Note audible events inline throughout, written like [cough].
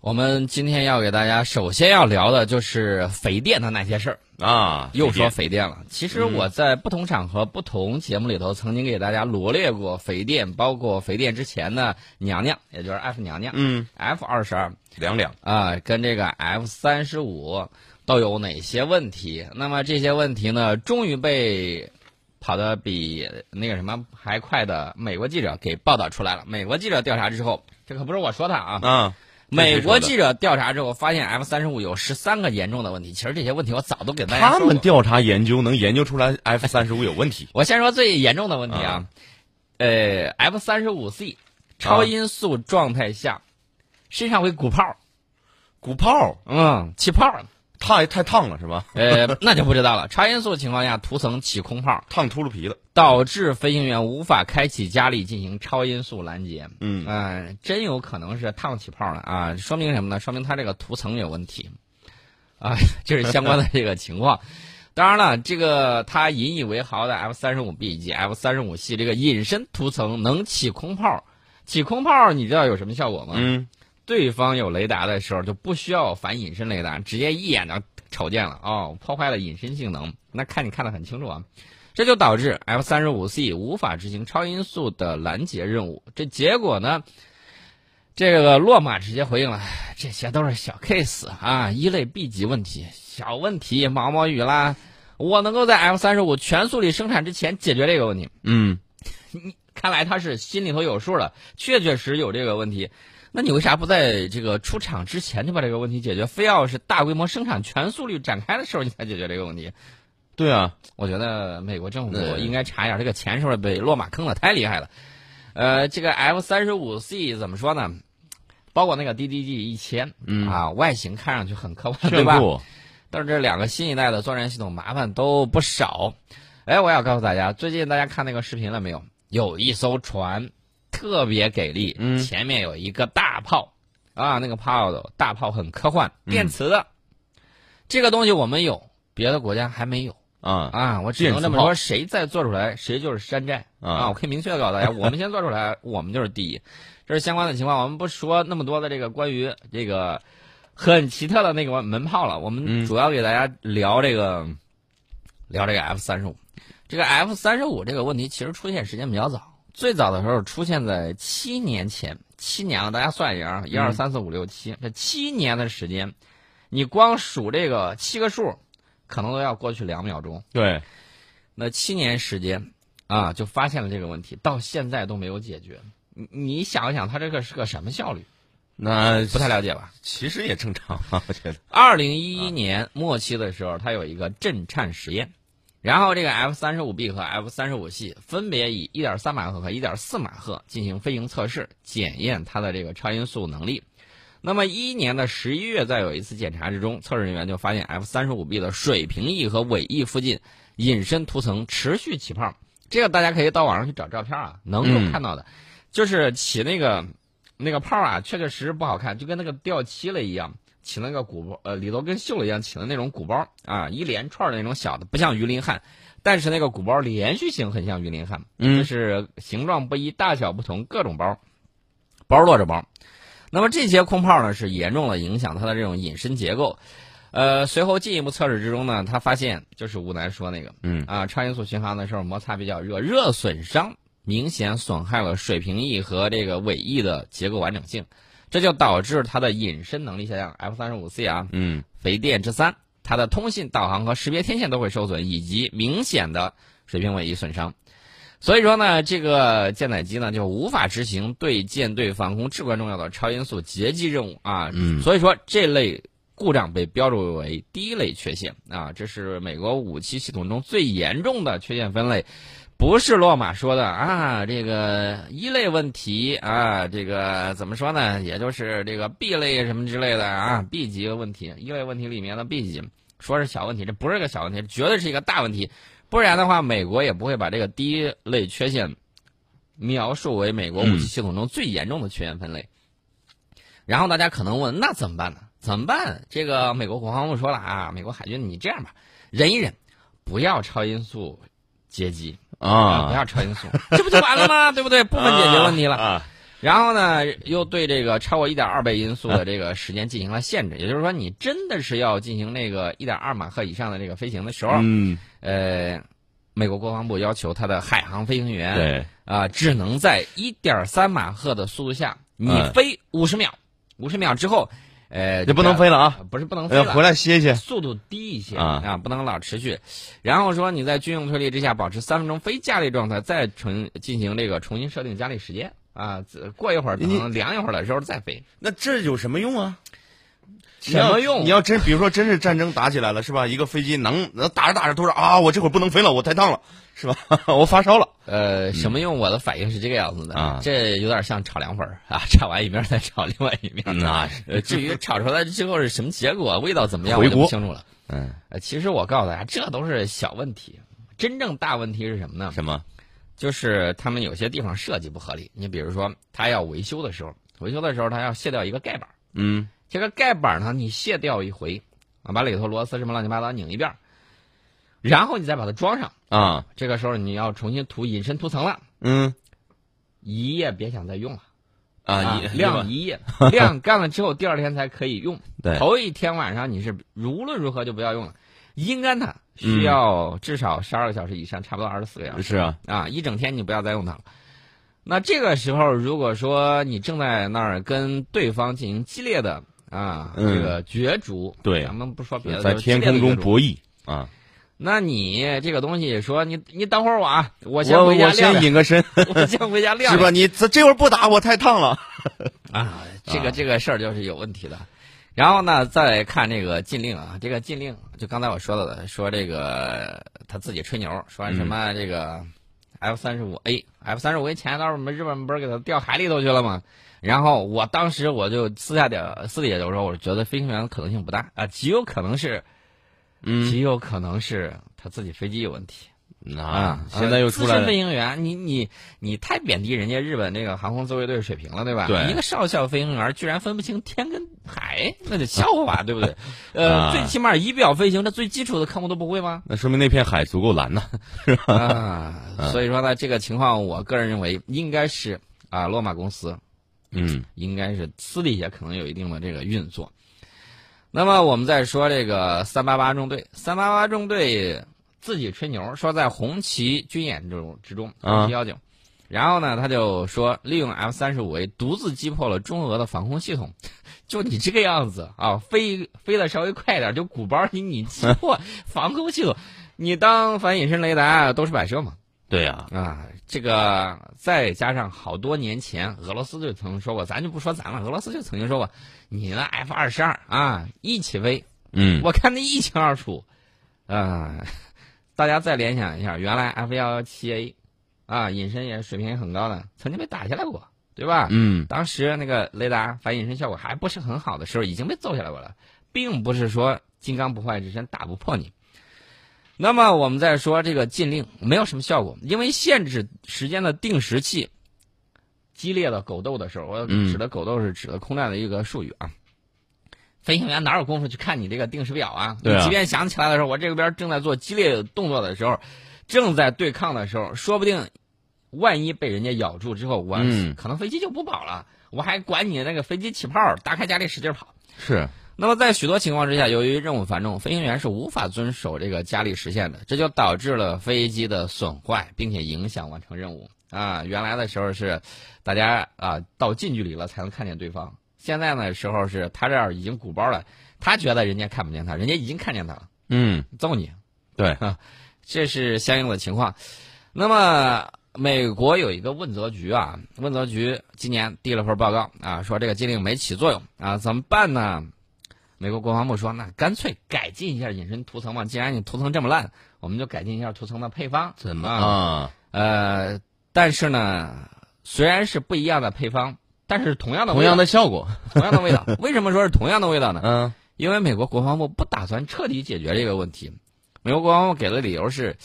我们今天要给大家首先要聊的就是肥电的那些事儿。啊，又说匪匪电了，其实我在不同场合、不同节目里头曾经给大家罗列过肥电，包括肥电之前的娘娘，也就是 F 娘娘，嗯，，F 二十二两两，啊，跟这个 F 三十五都有哪些问题？那么这些问题呢，终于被跑得比那个什么还快的美国记者给报道出来了。美国记者调查之后，这可不是我说的啊，啊，美国记者调查之后发现 F 三十五有十三个严重的问题。其实这些问题我早都给大家他说过。们调查研究能研究出来 [laughs] F 三十五有问题，我先说最严重的问题啊，呃，F 三十五 C 超音速状态下，身上会鼓泡，鼓泡嗯，起泡，太太烫了是吧？呃，那就不知道了。超音速情况下，涂层起空泡，烫秃噜皮了，导致飞行员无法开启加力进行超音速拦截。嗯嗯、真有可能是烫起泡了啊！说明什么呢？说明它这个涂层有问题，啊，[laughs] 这是相关的这个情况。当然了，这个他引以为豪的 F 三十五 B 以及 F 三十五系这个隐身涂层能起空泡，起空泡你知道有什么效果吗？嗯，对方有雷达的时候就不需要反隐身雷达，直接一眼就瞅见了哦，破坏了隐身性能。那看你看得很清楚啊，这就导致 F 三十五 C 无法执行超音速的拦截任务。这结果呢，这个洛马直接回应了，这些都是小 case 啊，一类 B 级问题，小问题，毛毛雨啦。我能够在 F 三十五全速力生产之前解决这个问题。嗯，你看来他是心里头有数了，确确实有这个问题。那你为啥不在这个出厂之前就把这个问题解决？非要是大规模生产全速率展开的时候你才解决这个问题？对啊，我觉得美国政府应该查一下这个钱是不是被落马坑了太厉害了。呃，这个 F 三十五 C 怎么说呢？包括那个 DDG 一千，嗯啊，外形看上去很科幻，对吧？但是这两个新一代的作战系统麻烦都不少。哎，我要告诉大家，最近大家看那个视频了没有？有一艘船特别给力，嗯前面有一个大炮啊，那个炮的大炮很科幻，电磁的。这个东西我们有，别的国家还没有啊啊。我只能这么说，谁再做出来，谁就是山寨啊我可以明确的告诉大家，我们先做出来，我们就是第一。这是相关的情况，我们不说那么多的这个关于这个很奇特的那个门炮了，我们嗯主要给大家聊这个、聊这个 F 三十五。这个 F 三十五这个问题其实出现时间比较早，最早的时候出现在七年前，七年了，大家算一下啊，一二三四五六七，这七年的时间，你光数这个七个数，可能都要过去两秒钟。对，那七年时间啊，就发现了这个问题，到现在都没有解决。你你想一想，它这个是个什么效率？那不太了解吧？其实也正常啊，[laughs] 我觉得，二零一一年末期的时候，它有一个震颤实验，然后这个 F 三十五 B 和 F 三十五系分别以一点三马赫和一点四马赫进行飞行测试，检验它的这个超音速能力。那么一一年的十一月，在有一次检查之中，测试人员就发现 F 三十五 B 的水平翼和尾翼附近隐身涂层持续起泡，这个大家可以到网上去找照片啊，能够嗯看到的，就是起那个那个泡啊，确确实实不好看，就跟那个掉漆了一样，起那个鼓包，呃，里头跟锈了一样，起的那种鼓包啊，一连串的那种小的，不像鱼鳞汉，但是那个鼓包连续性很像鱼鳞汉，嗯。就是形状不一，大小不同，各种包，包落着包。那么这些空泡呢，是严重的影响它的这种隐身结构。呃，随后进一步测试之中呢，他发现就是吴楠说那个，嗯啊，超音速巡航的时候摩擦比较热，热损伤明显损害了水平翼和这个尾翼的结构完整性，这就导致它的隐身能力下降。F 三十五 C 啊，嗯肥电之三，它的通信、导航和识别天线都会受损，以及明显的水平尾翼损伤。所以说呢，这个舰载机呢就无法执行对舰队防空至关重要的超音速截击任务啊。嗯所以说这类故障被标注为第一类缺陷啊，这是美国武器系统中最严重的缺陷分类。不是洛马说的啊，这个一类问题啊，这个怎么说呢？也就是这个 B 类什么之类的啊，B 级的问题，一类问题里面的 B 级，说是小问题，这不是个小问题，绝对是一个大问题。不然的话，美国也不会把这个第一类缺陷描述为美国武器系统中最严重的缺陷分类。然后大家可能问，那怎么办呢？怎么办？这个美国国防部说了啊，美国海军，你这样吧，忍一忍，不要超音速接机。啊，不啊，要超音速，[laughs] 这不就完了吗？对不对？部分解决问题了。啊，然后呢，又对这个超过一点二倍音速的这个时间进行了限制，也就是说，你真的是要进行那个一点二马赫以上的这个飞行的时候，嗯，呃，美国国防部要求他的海航飞行员对，啊、只能在一点三马赫的速度下，你嗯。飞五十秒，五十秒之后，呃，就不能飞了啊，呃，不是不能飞了，回来歇歇。速度低一些啊。不能老持续。然后说你在军用推力之下保持三分钟非加力状态，再重进行这个重新设定加力时间啊，过一会儿等凉一会儿的时候再飞。那这有什么用啊？什么用？你要真比如说真是战争打起来了，是吧？一个飞机能能打着打着突然啊，我这会儿不能飞了，我太烫了，是吧？[laughs] 我发烧了。呃，什么用？我的反应是这个样子的啊这有点像炒凉粉儿啊，炒完一面再炒另外一面。那是，呃，至于炒出来之后是什么结果，味道怎么样，我就不清楚了。嗯，呃，其实我告诉大家，这都是小问题，真正大问题是什么呢？什么？就是他们有些地方设计不合理。你比如说，他要维修的时候，维修的时候他要卸掉一个盖板儿，嗯这个盖板儿呢，你卸掉一回，啊，把里头螺丝什么乱七八糟拧一遍儿，然后你再把它装上。啊这个时候你要重新涂隐身涂层了，嗯一夜别想再用了啊，一晾一夜，[laughs] 晾干了之后第二天才可以用。对头一天晚上你是无论如何就不要用了，阴干它嗯需要至少十二个小时以上，差不多二十四个小时。是啊，啊，一整天你不要再用它了。那这个时候，如果说你正在那儿跟对方进行激烈的啊、嗯这个角逐，对咱们不说别的，在天空中博弈啊。那你这个东西说你你等会儿我啊，我 [laughs] 我先回家我先隐个身，我先回家晾是吧？你这这会儿不打我太烫了。[laughs] 啊，这个啊这个事儿就是有问题的。然后呢，再看这个禁令啊，这个禁令就刚才我说到的，说这个他自己吹牛，说什么这个 F 三十五 A，F 三十五 A 前一段我们日本不是给他掉海里头去了吗？然后我当时我就私下点私底下就说，我觉得飞行员的可能性不大啊，极有可能是，嗯极有可能是他自己飞机有问题。啊，现在又出来了资深飞。行员，你你你太贬低人家日本这个航空自卫队水平了，对吧？对一个少校飞行员居然分不清天跟海，那就笑话，[laughs] 对不对？呃，啊最起码仪表飞行这最基础的科目都不会吗？那说明那片海足够蓝呐。啊，所以说呢，这个情况，我个人认为应该是啊，洛马公司嗯应该是私底下可能有一定的这个运作。那么我们再说这个三八八中队，三八八中队自己吹牛说在红旗军演中之中，啊红旗幺九，然后呢他就说利用 F 三十五 A 独自击破了中俄的防空系统，就你这个样子啊，飞飞的稍微快点就鼓包你，你击破 [laughs] 防空系统，你当反隐身雷达都是摆设嘛？对呀，啊，这个再加上好多年前俄罗斯就曾说过，咱就不说咱了，俄罗斯就曾经说过，你那 F 二十二啊一起飞，嗯。我看的一清二楚，啊，大家再联想一下，原来 F 幺幺七 A 啊隐身也水平也很高的，曾经被打下来过，对吧？嗯当时那个雷达反隐身效果还不是很好的时候，已经被揍下来过了，并不是说金刚不坏之身打不破你。那么我们再说这个禁令没有什么效果，因为限制时间的定时器，激烈的狗斗的时候，我嗯指的狗斗是指的空战的一个术语啊。飞行员哪有功夫去看你这个定时表啊？对啊你即便想起来的时候，我这边正在做激烈动作的时候，正在对抗的时候，说不定万一被人家咬住之后，我、嗯可能飞机就不保了，我还管你那个飞机起泡，打开加力使劲跑。是那么在许多情况之下，由于任务繁重，飞行员是无法遵守这个加力实现的，这就导致了飞机的损坏，并且影响完成任务啊。原来的时候是大家啊到近距离了才能看见对方，现在呢时候是他这儿已经鼓包了，他觉得人家看不见他，人家已经看见他了，嗯揍你，对 [laughs] 这是相应的情况。那么，美国有一个问责局啊，问责局今年递了份报告啊，说这个禁令没起作用啊，怎么办呢？美国国防部说，那干脆改进一下隐身涂层嘛。既然你涂层这么烂，我们就改进一下涂层的配方。怎么啊？啊？呃，但是呢，虽然是不一样的配方，但是同样的同样的的效果。同样的味道。为什么说是同样的味道呢？[laughs] 嗯因为美国国防部不打算彻底解决这个问题。美国国防部给的理由是，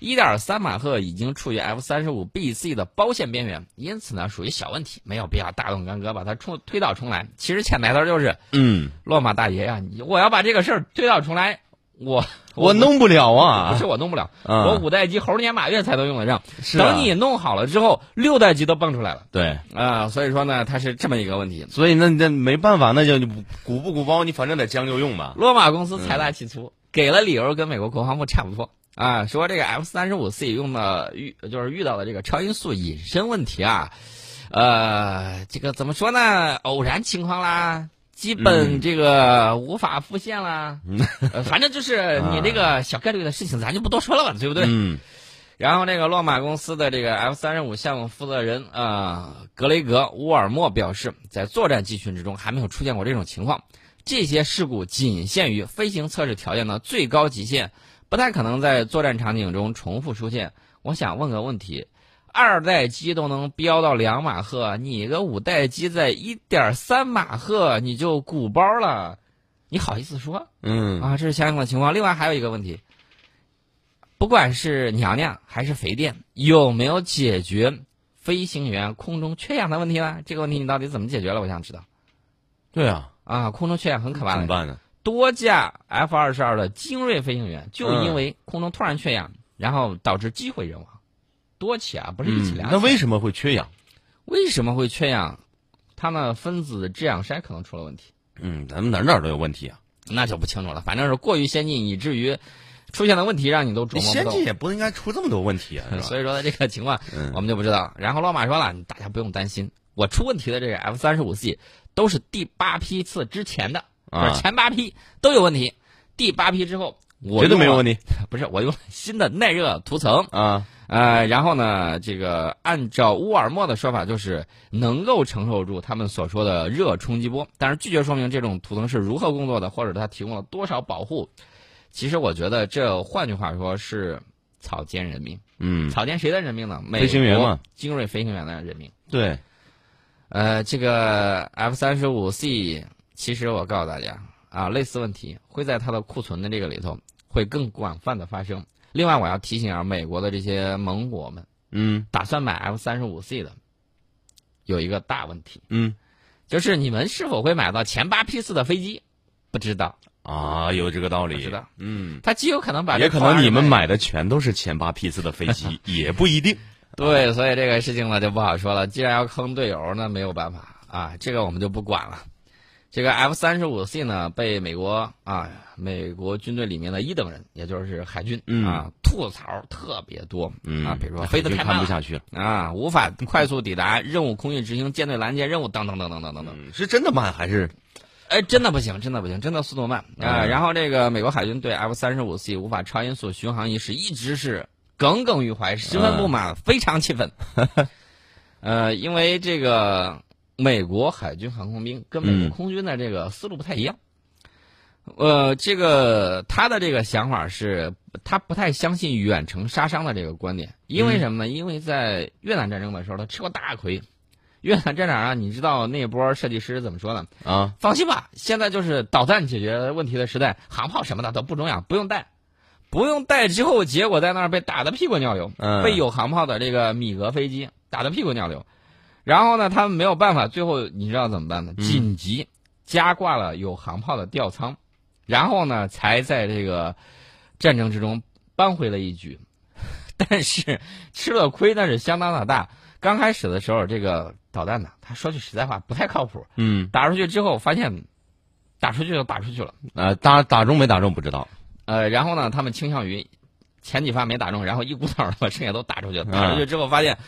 一点三马赫已经处于 F 三十五 BC 的包线边缘，因此呢属于小问题，没有必要大动干戈把它重推倒重来。其实潜台词就是，嗯洛马大爷呀、你我要把这个事儿推倒重来，我 [laughs] 我弄不了啊不啊是，我弄不了，啊我五代机猴年马月才能用得上。是啊等你弄好了之后，六代机都蹦出来了对，啊、所以说呢，它是这么一个问题。所以那那没办法，那就鼓不鼓包，你反正得将就用吧。罗马公司财大气粗，给了理由跟美国国防部差不多啊，说这个 F 三十五 C 用的遇就是遇到的这个超音速隐身问题啊，呃，这个怎么说呢？偶然情况啦。基本这个无法复现啦，[laughs] 呃反正就是你这个小概率的事情，咱就不多说了吧，对不对？嗯然后那个洛马公司的这个 F 三十五项目负责人啊、呃格雷格乌尔默表示，在作战集群之中还没有出现过这种情况。这些事故仅限于飞行测试条件的最高极限，不太可能在作战场景中重复出现。我想问个问题：二代机都能飙到两马赫，你个五代机在一点三马赫你就鼓包了，你好意思说？嗯啊，这是相应的情况。另外还有一个问题，不管是娘娘还是肥电，有没有解决飞行员空中缺氧的问题呢？这个问题你到底怎么解决了？我想知道。对啊，啊，空中缺氧很可怕的，怎么办呢？多架 F 二十二的精锐飞行员就因为空中突然缺氧，然后导致机毁人亡，多起啊，不是一起嗯两起。那为什么会缺氧？为什么会缺氧？它们分子制氧筛可能出了问题。嗯，咱们哪儿哪儿都有问题啊。那就不清楚了，反正是过于先进，以至于出现的问题让你都琢磨不透。进也不应该出这么多问题啊，[laughs] 所以说这个情况嗯我们就不知道。然后老马说了，大家不用担心，我出问题的这个 F 三十五 C 都是第八批次之前的，啊就是前八批都有问题，第八批之后我绝对没有问题。[laughs] 不是我用了新的耐热涂层，啊。呃，然后呢，这个按照乌尔默的说法，就是能够承受住他们所说的热冲击波，但是拒绝说明这种涂层是如何工作的，或者它提供了多少保护。其实我觉得这换句话说是草菅人命。嗯，草菅谁的人命呢？美飞行员国嘛，精锐飞行员的人命。对，呃，这个 F 三十五 C，其实我告诉大家啊，类似问题会在它的库存的这个里头会更广泛的发生。另外，我要提醒啊，美国的这些盟国们，嗯打算买 F 三十五 C 的，有一个大问题，嗯就是你们是否会买到前八批次的飞机？不知道，啊，有这个道理。不知道嗯，它极有可能把也可能你们。买的全都是前八批次的飞机，[laughs] 也不一定。对，所以这个事情呢就不好说了。既然要坑队友，那没有办法啊，这个我们就不管了。这个 F 三十五 C 呢，被美国啊，美国军队里面的一等人，也就是海军、嗯啊，吐槽特别多、嗯啊，比如说飞得就太慢了看不下去了。啊，无法快速抵达任务空域执行舰队拦截任务，等等等等等等等。嗯，是真的慢还是？哎，真的不行，真的不行，真的速度慢啊！嗯然后这个美国海军对 F 三十五 C 无法超音速巡航一事一直是耿耿于怀，十分不满，非常气愤。[laughs] 呃，因为这个美国海军航空兵跟美嗯国空军的这个思路不太一样。呃，这个他的这个想法是，他不太相信远程杀伤的这个观点，因为什么呢？因为在越南战争的时候，他吃过大亏。越南战场上，你知道那波设计师怎么说的？啊，放心吧，现在就是导弹解决问题的时代，航炮什么的都不重要，不用带，不用带之后，结果在那儿被打得屁滚尿流，嗯被有航炮的这个米格飞机打得屁滚尿流，然后呢，他们没有办法，最后你知道怎么办呢？嗯紧急加挂了有航炮的吊舱，然后呢，才在这个战争之中扳回了一局，[laughs] 但是吃了亏那是相当的大。刚开始的时候，这个导弹呢，他说句实在话不太靠谱。嗯打出去之后发现，打出去就打出去了。呃，打打中没打中不知道。呃，然后呢，他们倾向于前几发没打中，然后一股脑儿把剩下都打出去了。打出去之后发现，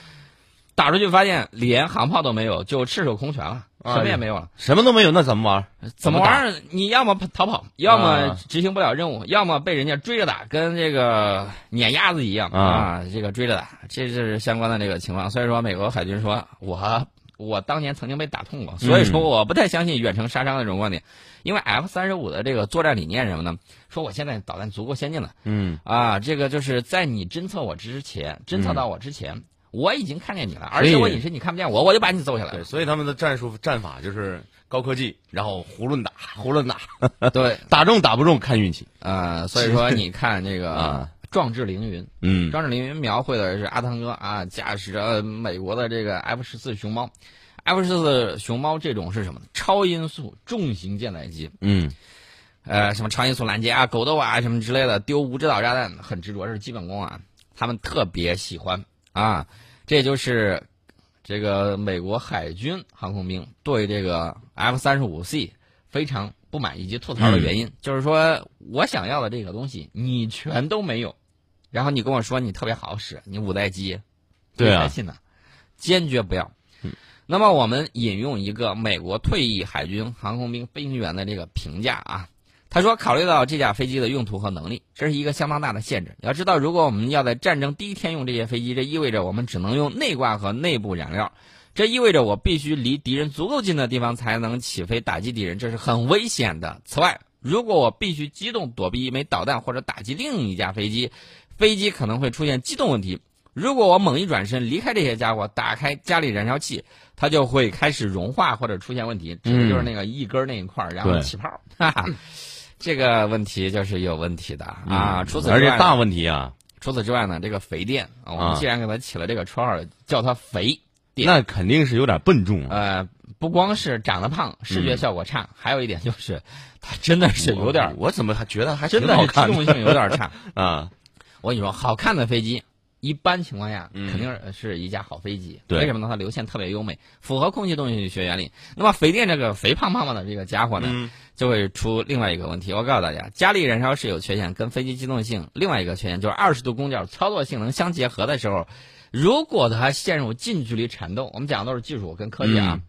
打出去发现连航炮都没有，就赤手空拳了，啊什么也没有了。什么都没有，那怎么玩？怎么玩儿？你要么逃跑，要么啊执行不了任务，要么被人家追着打，跟这个撵鸭子一样啊啊！这个追着打，这是相关的这个情况。所以说，美国海军说，我我当年曾经被打痛过，所以说我不太相信远程杀伤的这种观点，因为 F 三十五的这个作战理念是什么呢？说我现在导弹足够先进了嗯啊，这个就是在你侦测我之前，侦测到我之前。我已经看见你了，而且我隐身你看不见我，我就把你揍下来对，所以他们的战术战法就是高科技，然后胡乱打，[laughs] 胡乱打，对，[laughs] 打中打不中看运气。呃，所以说你看这个 [laughs] 啊壮志凌云，嗯壮志凌云描绘的是阿汤哥啊驾驶着美国的这个 F 十四熊猫，F 十四熊猫这种是什么呢？超音速重型舰载机。嗯呃，什么超音速拦截啊、狗斗啊什么之类的，丢无指导炸弹很执着，这是基本功啊。他们特别喜欢啊，这就是这个美国海军航空兵对这个 F 三十五 C 非常不满以及吐槽的原因，嗯就是说我想要的这个东西你全都没有，然后你跟我说你特别好使，你五代机，对啊信呢？坚决不要。那么我们引用一个美国退役海军航空兵飞行员的这个评价啊，他说，考虑到这架飞机的用途和能力，这是一个相当大的限制。要知道，如果我们要在战争第一天用这些飞机，这意味着我们只能用内挂和内部燃料，这意味着我必须离敌人足够近的地方才能起飞打击敌人，这是很危险的。此外，如果我必须机动躲避一枚导弹或者打击另一架飞机，飞机可能会出现机动问题。如果我猛一转身离开这些家伙，打开家里燃烧器，它就会开始融化或者出现问题，指的就是那个一根儿那一块儿，然后起泡儿。哈哈，这个问题就是有问题的啊。除此之外，而且大问题啊，除此之外呢，这个肥电啊，我啊们既然给它起了这个绰号，叫它肥，电那肯定是有点笨重啊。呃，不光是长得胖，视嗯觉效果差，还有一点就是它真的是有点儿，我怎么还觉得还真挺的是机动性有点差。啊？我跟你说，好看的飞机，一般情况下嗯肯定是一架好飞机。对为什么呢？它流线特别优美，符合空气动力学原理。那么肥电这个肥胖胖胖的这个家伙呢，嗯就会出另外一个问题。我告诉大家，加力燃烧是有缺陷，跟飞机机动性另外一个缺陷就是二十度公角操作性能相结合的时候，如果它陷入近距离缠斗，我们讲的都是技术跟科技啊，嗯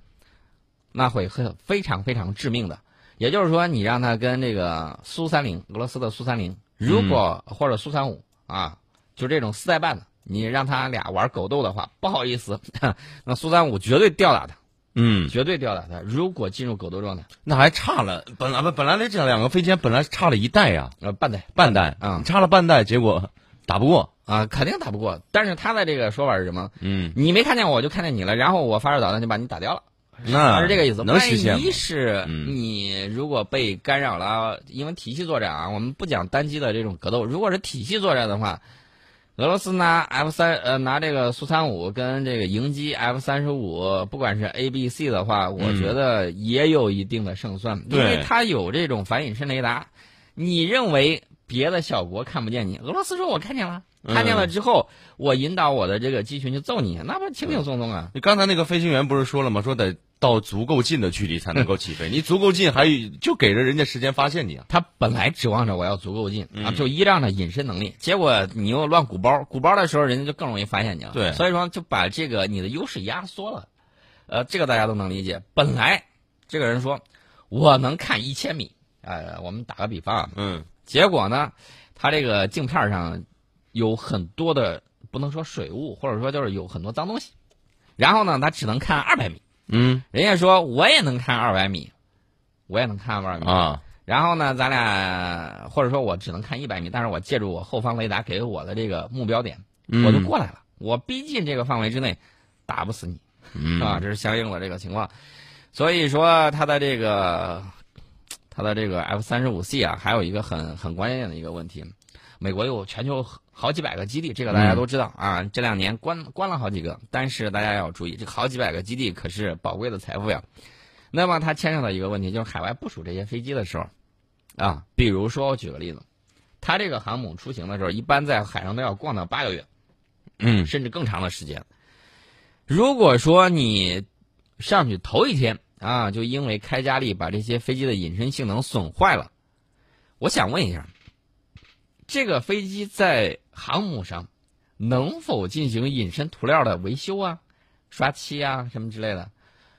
那会很非常非常致命的。也就是说，你让它跟这个苏三零，俄罗斯的苏三零，如果、或者苏三五啊，就这种四代半的，你让他俩玩狗斗的话，不好意思，[laughs] 那苏三五绝对吊打他，嗯，绝对吊打他。如果进入狗斗状态，那还差了，本来本来这两个飞机本来差了一代呀，呃，半代半代啊差了半代，结果打不过。啊，肯定打不过。但是他的这个说法是什么？嗯，你没看见我，就看见你了，然后我发射导弹就把你打掉了。那是这个意思。能实现吗万一？是嗯你如果被干扰了，因为体系作战啊，我们不讲单机的这种格斗，如果是体系作战的话，俄罗斯拿 F 三呃拿这个苏三五跟这个迎击 F 三十五，不管是 A、B、C 的话，我嗯觉得也有一定的胜算，因为它有这种反隐身雷达。你认为别的小国看不见你，俄罗斯说我看见了，嗯看见了之后，我引导我的这个机群去揍你，那不轻轻松松啊？你刚才那个飞行员不是说了吗？说得到足够近的距离才能够起飞，你足够近还就给着人家时间发现你啊。他本来指望着我要足够近、啊，嗯就依仗着隐身能力，结果你又乱鼓包，鼓包的时候人家就更容易发现你了。对所以说就把这个你的优势压缩了。呃，这个大家都能理解。本来这个人说我能看一千米，呃，我们打个比方啊，嗯结果呢，他这个镜片上有很多的不能说水雾，或者说就是有很多脏东西，然后呢，他只能看二百米。嗯人家说我也能看二百米，我也能看二百米。啊然后呢，咱俩或者说我只能看一百米，但是我借助我后方雷达给我的这个目标点，嗯我就过来了。我逼近这个范围之内，打不死你，嗯是吧？这是相应的这个情况。所以说，它的这个它的这个 F 三十五 C 啊，还有一个很很关键的一个问题，美国有全球好几百个基地，这个大家都知道啊。这两年关关了好几个，但是大家要注意，这好几百个基地可是宝贵的财富呀。那么它牵扯到一个问题，就是海外部署这些飞机的时候，啊，比如说我举个例子，它这个航母出行的时候，一般在海上都要逛到八个月，嗯甚至更长的时间。如果说你上去头一天啊，就因为开加力把这些飞机的隐身性能损坏了，我想问一下，这个飞机在航母上能否进行隐身涂料的维修啊、刷漆啊什么之类的？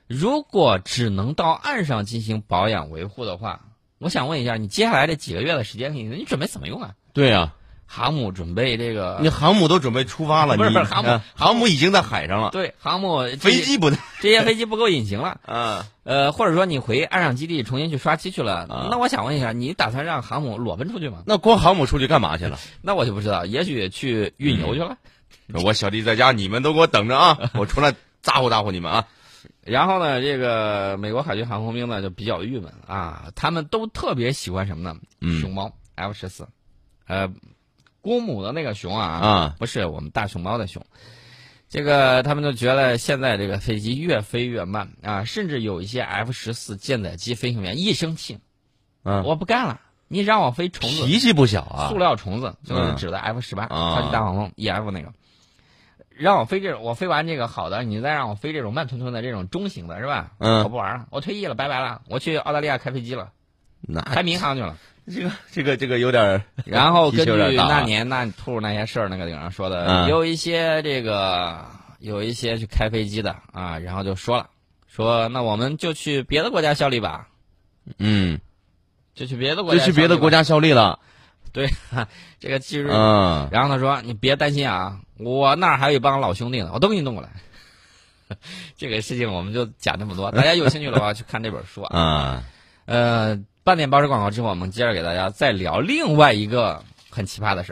如果只能到岸上进行保养维护的话，我想问一下，你接下来这几个月的时间你，你准备怎么用啊？对呀、航母准备这个你航母都准备出发了，不是不是航母啊航母已经在海上了，对航母飞机不对 [laughs] 这些飞机不够隐形了，嗯。[laughs] 呃，或者说你回岸上基地重新去刷漆去了，啊那我想问一下，你打算让航母裸奔出去吗？那光航母出去干嘛去了？[laughs] 那我就不知道，也许去运油去了。我小弟在家，你们都给我等着啊！我出来咋呼咋呼你们啊！然后呢，这个美国海军航空兵呢就比较郁闷啊，他们都特别喜欢什么呢？嗯熊猫 F 十四，呃，公母的那个熊啊，啊不是我们大熊猫的熊。这个他们就觉得现在这个飞机越飞越慢啊，甚至有一些 F 十四舰载机飞行员一生气，嗯，我不干了，你让我飞虫子，脾气不小啊塑。料虫子，就是嗯指的 F 十八啊超级大黄蜂 EF 那个，让我飞这种，我飞完这个好的，你再让我飞这种慢吞吞的这种中型的，是吧？嗯我不玩了，我退役了，拜拜了，我去澳大利亚开飞机了，那开民航去了。这个这个这个有点 [laughs] 然后根据那年那兔那些事儿，那个顶上说的，嗯有一些这个有一些去开飞机的啊，然后就说了，说那我们就去别的国家效力吧，嗯，就去别的国就家，去别的国。家效力了。对，[laughs] 这个其实嗯，然后他说：“你别担心啊，我那儿还有一帮老兄弟呢，我都给你弄过来。[laughs] ”这个事情我们就讲这么多，大家有兴趣的话去看这本书啊。啊，呃，半点报时广告之后，我们接着给大家再聊另外一个很奇葩的事儿。